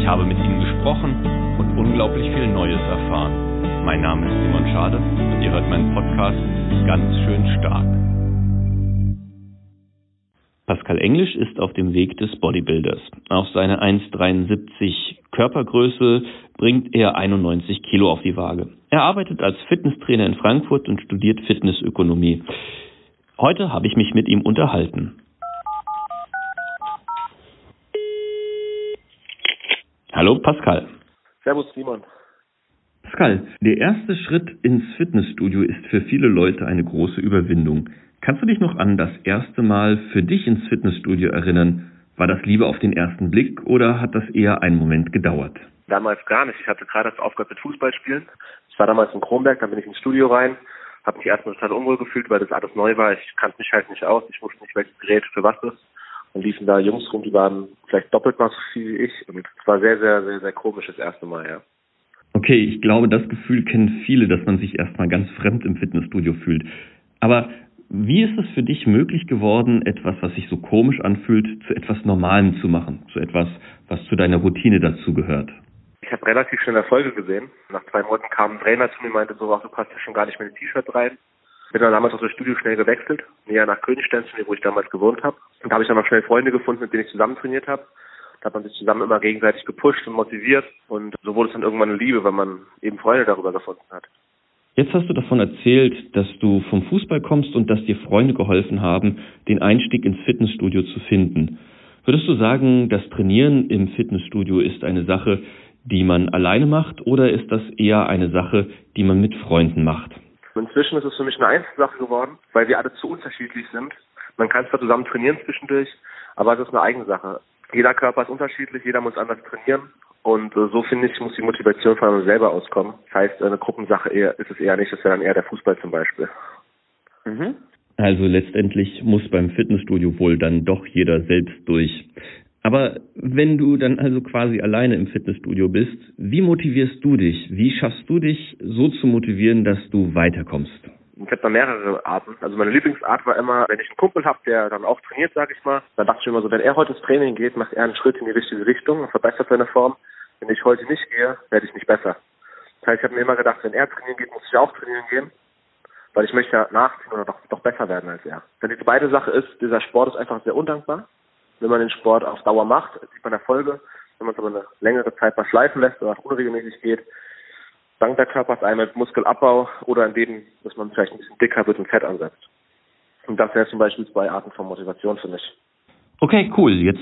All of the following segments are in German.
Ich habe mit ihnen gesprochen und unglaublich viel Neues erfahren. Mein Name ist Simon Schade und ihr hört meinen Podcast ganz schön stark. Pascal Englisch ist auf dem Weg des Bodybuilders. Auf seine 1,73 Körpergröße bringt er 91 Kilo auf die Waage. Er arbeitet als Fitnesstrainer in Frankfurt und studiert Fitnessökonomie. Heute habe ich mich mit ihm unterhalten. Hallo Pascal. Servus Simon. Pascal, der erste Schritt ins Fitnessstudio ist für viele Leute eine große Überwindung. Kannst du dich noch an das erste Mal für dich ins Fitnessstudio erinnern? War das Liebe auf den ersten Blick oder hat das eher einen Moment gedauert? Damals gar nicht. Ich hatte gerade erst aufgehört mit Fußballspielen. Ich war damals in Kronberg, dann bin ich ins Studio rein, habe mich erstmal total unwohl gefühlt, weil das alles neu war. Ich kannte mich halt nicht aus, ich wusste nicht, welches Gerät für was ist. Und liefen da Jungs rum, die waren vielleicht doppelt mal so viel wie ich. Und es war sehr, sehr, sehr, sehr komisch das erste Mal, ja. Okay, ich glaube, das Gefühl kennen viele, dass man sich erstmal ganz fremd im Fitnessstudio fühlt. Aber wie ist es für dich möglich geworden, etwas, was sich so komisch anfühlt, zu etwas Normalem zu machen, zu etwas, was zu deiner Routine dazu gehört? Ich habe relativ schnell Erfolge gesehen. Nach zwei Monaten kam ein Trainer zu mir und meinte so, ach, du passt ja schon gar nicht mehr in T-Shirt rein. Bin dann damals aus dem Studio schnell gewechselt, näher nach Königstein zu mir, wo ich damals gewohnt habe. Und da habe ich dann auch schnell Freunde gefunden, mit denen ich zusammen trainiert habe. Da hat man sich zusammen immer gegenseitig gepusht und motiviert. Und so wurde es dann irgendwann eine Liebe, weil man eben Freunde darüber gefunden hat. Jetzt hast du davon erzählt, dass du vom Fußball kommst und dass dir Freunde geholfen haben, den Einstieg ins Fitnessstudio zu finden. Würdest du sagen, das Trainieren im Fitnessstudio ist eine Sache, die man alleine macht oder ist das eher eine Sache, die man mit Freunden macht? Inzwischen ist es für mich eine Einzelsache geworden, weil wir alle zu unterschiedlich sind. Man kann zwar zusammen trainieren zwischendurch, aber es ist eine eigene Sache. Jeder Körper ist unterschiedlich, jeder muss anders trainieren und äh, so finde ich, muss die Motivation von einem selber auskommen. Das heißt, eine Gruppensache eher, ist es eher nicht, das wäre dann eher der Fußball zum Beispiel. Mhm. Also letztendlich muss beim Fitnessstudio wohl dann doch jeder selbst durch. Aber wenn du dann also quasi alleine im Fitnessstudio bist, wie motivierst du dich? Wie schaffst du dich so zu motivieren, dass du weiterkommst? Ich habe da mehrere Arten. Also meine Lieblingsart war immer, wenn ich einen Kumpel habe, der dann auch trainiert, sage ich mal, dann dachte ich immer so, wenn er heute ins Training geht, macht er einen Schritt in die richtige Richtung und verbessert seine Form. Wenn ich heute nicht gehe, werde ich nicht besser. Das heißt, ich habe mir immer gedacht, wenn er trainieren geht, muss ich auch trainieren gehen, weil ich möchte ja nachziehen oder doch, doch besser werden als er. Denn die zweite Sache ist, dieser Sport ist einfach sehr undankbar. Wenn man den Sport auf Dauer macht, sieht man Erfolge. Wenn man es aber eine längere Zeit mal schleifen lässt oder auch unregelmäßig geht, dank der Körper ist einmal Muskelabbau oder in dem, dass man vielleicht ein bisschen dicker wird und Fett ansetzt. Und das wäre zum Beispiel zwei Arten von Motivation für mich. Okay, cool. Jetzt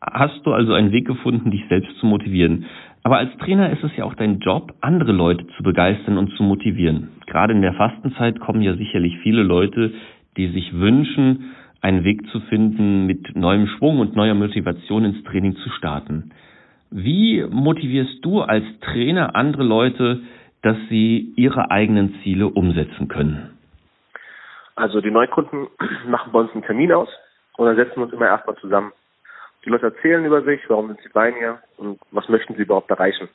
hast du also einen Weg gefunden, dich selbst zu motivieren. Aber als Trainer ist es ja auch dein Job, andere Leute zu begeistern und zu motivieren. Gerade in der Fastenzeit kommen ja sicherlich viele Leute, die sich wünschen, einen Weg zu finden, mit neuem Schwung und neuer Motivation ins Training zu starten. Wie motivierst du als Trainer andere Leute, dass sie ihre eigenen Ziele umsetzen können? Also die Neukunden machen bei uns einen Termin aus und dann setzen wir uns immer erstmal zusammen. Die Leute erzählen über sich, warum sind sie bei mir und was möchten sie überhaupt erreichen.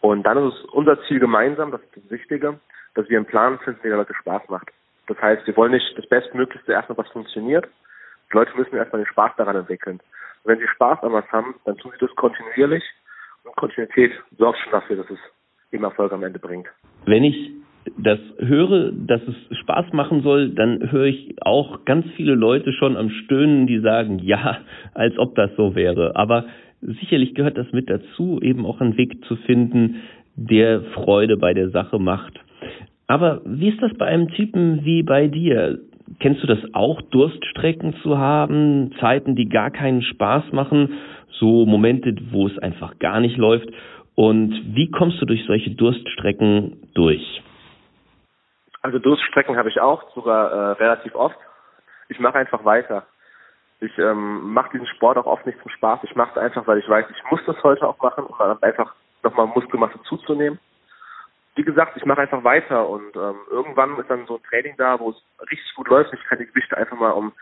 Und dann ist es unser Ziel gemeinsam, das ist das Wichtige, dass wir einen Plan finden, der Leute Spaß macht. Das heißt, wir wollen nicht das Bestmöglichste erstmal, was funktioniert. Die Leute müssen erstmal den Spaß daran entwickeln. Und wenn sie Spaß an was haben, dann tun sie das kontinuierlich und Kontinuität sorgt schon dafür, dass es eben Erfolg am Ende bringt. Wenn ich das höre, dass es Spaß machen soll, dann höre ich auch ganz viele Leute schon am Stöhnen, die sagen, ja, als ob das so wäre. Aber sicherlich gehört das mit dazu, eben auch einen Weg zu finden, der Freude bei der Sache macht. Aber wie ist das bei einem Typen wie bei dir? Kennst du das auch, Durststrecken zu haben, Zeiten, die gar keinen Spaß machen, so Momente, wo es einfach gar nicht läuft? Und wie kommst du durch solche Durststrecken durch? Also Durststrecken habe ich auch, sogar äh, relativ oft. Ich mache einfach weiter. Ich ähm, mache diesen Sport auch oft nicht zum Spaß. Ich mache es einfach, weil ich weiß, ich muss das heute auch machen, um einfach nochmal Muskelmasse zuzunehmen. Wie gesagt, ich mache einfach weiter und ähm, irgendwann ist dann so ein Training da, wo es richtig gut läuft. Ich kann die Gewichte einfach mal um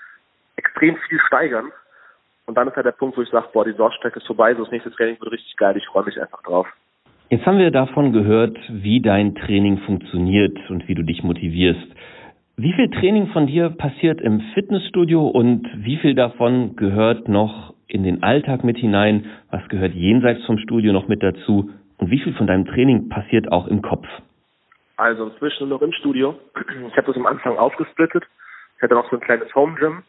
extrem viel steigern. Und dann ist halt der Punkt, wo ich sage, boah, die Sorgstrecke ist vorbei, so das nächste Training wird richtig geil, ich freue mich einfach drauf. Jetzt haben wir davon gehört, wie dein Training funktioniert und wie du dich motivierst. Wie viel Training von dir passiert im Fitnessstudio und wie viel davon gehört noch in den Alltag mit hinein? Was gehört jenseits vom Studio noch mit dazu? Und wie viel von deinem Training passiert auch im Kopf? Also inzwischen nur noch im Studio. Ich habe das am Anfang aufgesplittet. Ich hatte noch so ein kleines Home Gym.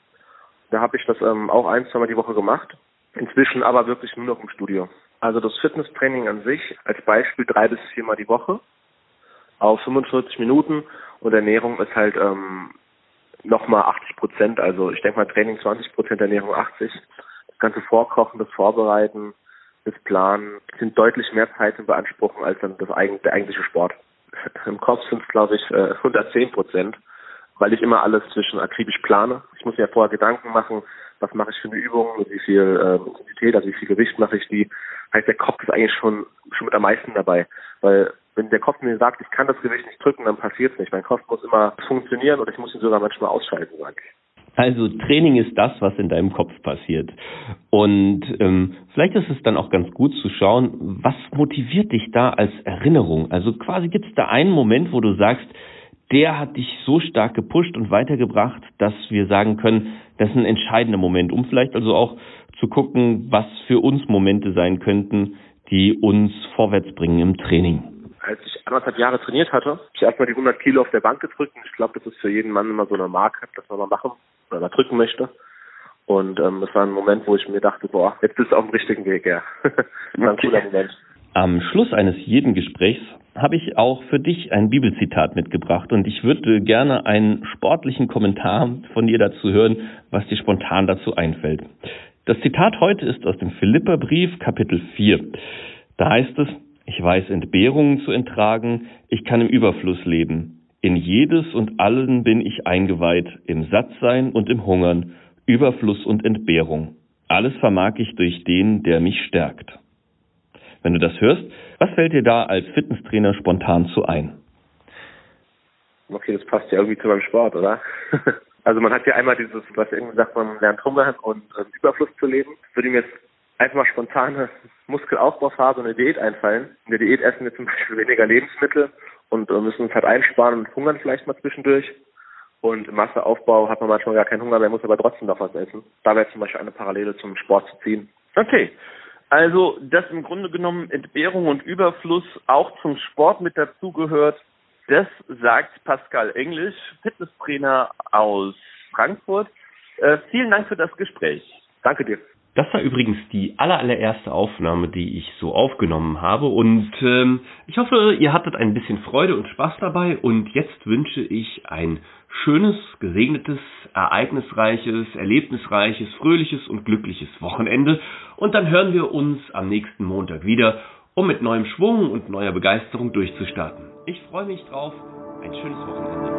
Da habe ich das ähm, auch ein, zweimal die Woche gemacht. Inzwischen aber wirklich nur noch im Studio. Also das Fitnesstraining an sich als Beispiel drei bis viermal die Woche auf 45 Minuten und Ernährung ist halt ähm, nochmal 80 Prozent. Also ich denke mal Training 20 Prozent, Ernährung 80. Das ganze Vorkochen, das Vorbereiten, das Planen sind deutlich mehr Zeit in Beanspruchung als dann das eigen, der eigentliche Sport. Im Kopf sind es glaube ich 110 äh, Prozent, weil ich immer alles zwischen akribisch plane. Ich muss mir vorher Gedanken machen, was mache ich für eine Übung, wie viel äh, Intensität, also wie viel Gewicht mache ich die. Heißt, der Kopf ist eigentlich schon, schon mit am meisten dabei, weil wenn der Kopf mir sagt, ich kann das Gewicht nicht drücken, dann passiert es nicht. Mein Kopf muss immer funktionieren und ich muss ihn sogar manchmal ausschalten, sage ich. Also Training ist das, was in deinem Kopf passiert. Und ähm, vielleicht ist es dann auch ganz gut zu schauen, was motiviert dich da als Erinnerung? Also quasi gibt es da einen Moment, wo du sagst, der hat dich so stark gepusht und weitergebracht, dass wir sagen können, das ist ein entscheidender Moment, um vielleicht also auch zu gucken, was für uns Momente sein könnten, die uns vorwärts bringen im Training als ich anderthalb Jahre trainiert hatte, habe ich erstmal die 100 Kilo auf der Bank gedrückt. Und ich glaube, das ist für jeden Mann immer so eine Marke, dass man mal machen oder mal drücken möchte. Und ähm, das war ein Moment, wo ich mir dachte, boah, jetzt bist du auf dem richtigen Weg, ja. das war ein cooler Moment. Am Schluss eines jeden Gesprächs habe ich auch für dich ein Bibelzitat mitgebracht und ich würde gerne einen sportlichen Kommentar von dir dazu hören, was dir spontan dazu einfällt. Das Zitat heute ist aus dem Philipperbrief Kapitel 4. Da heißt es, ich weiß Entbehrungen zu entragen, ich kann im Überfluss leben. In jedes und allen bin ich eingeweiht, im Sattsein und im Hungern, Überfluss und Entbehrung. Alles vermag ich durch den, der mich stärkt. Wenn du das hörst, was fällt dir da als Fitnesstrainer spontan zu ein? Okay, das passt ja irgendwie zu meinem Sport, oder? also man hat ja einmal dieses, was irgendwie sagt, man lernt Hunger und äh, Überfluss zu leben. Würde mir jetzt einfach mal spontane Muskelaufbauphase und eine Diät einfallen. In der Diät essen wir zum Beispiel weniger Lebensmittel und äh, müssen uns halt einsparen und hungern vielleicht mal zwischendurch. Und im Masseaufbau hat man manchmal gar keinen Hunger mehr, muss aber trotzdem noch was essen. Da wäre zum Beispiel eine Parallele zum Sport zu ziehen. Okay. Also, dass im Grunde genommen Entbehrung und Überfluss auch zum Sport mit dazugehört, das sagt Pascal Englisch, Fitnesstrainer aus Frankfurt. Äh, vielen Dank für das Gespräch. Danke dir. Das war übrigens die allererste Aufnahme, die ich so aufgenommen habe und ähm, ich hoffe, ihr hattet ein bisschen Freude und Spaß dabei und jetzt wünsche ich ein schönes, gesegnetes, ereignisreiches, erlebnisreiches, fröhliches und glückliches Wochenende und dann hören wir uns am nächsten Montag wieder, um mit neuem Schwung und neuer Begeisterung durchzustarten. Ich freue mich drauf. Ein schönes Wochenende.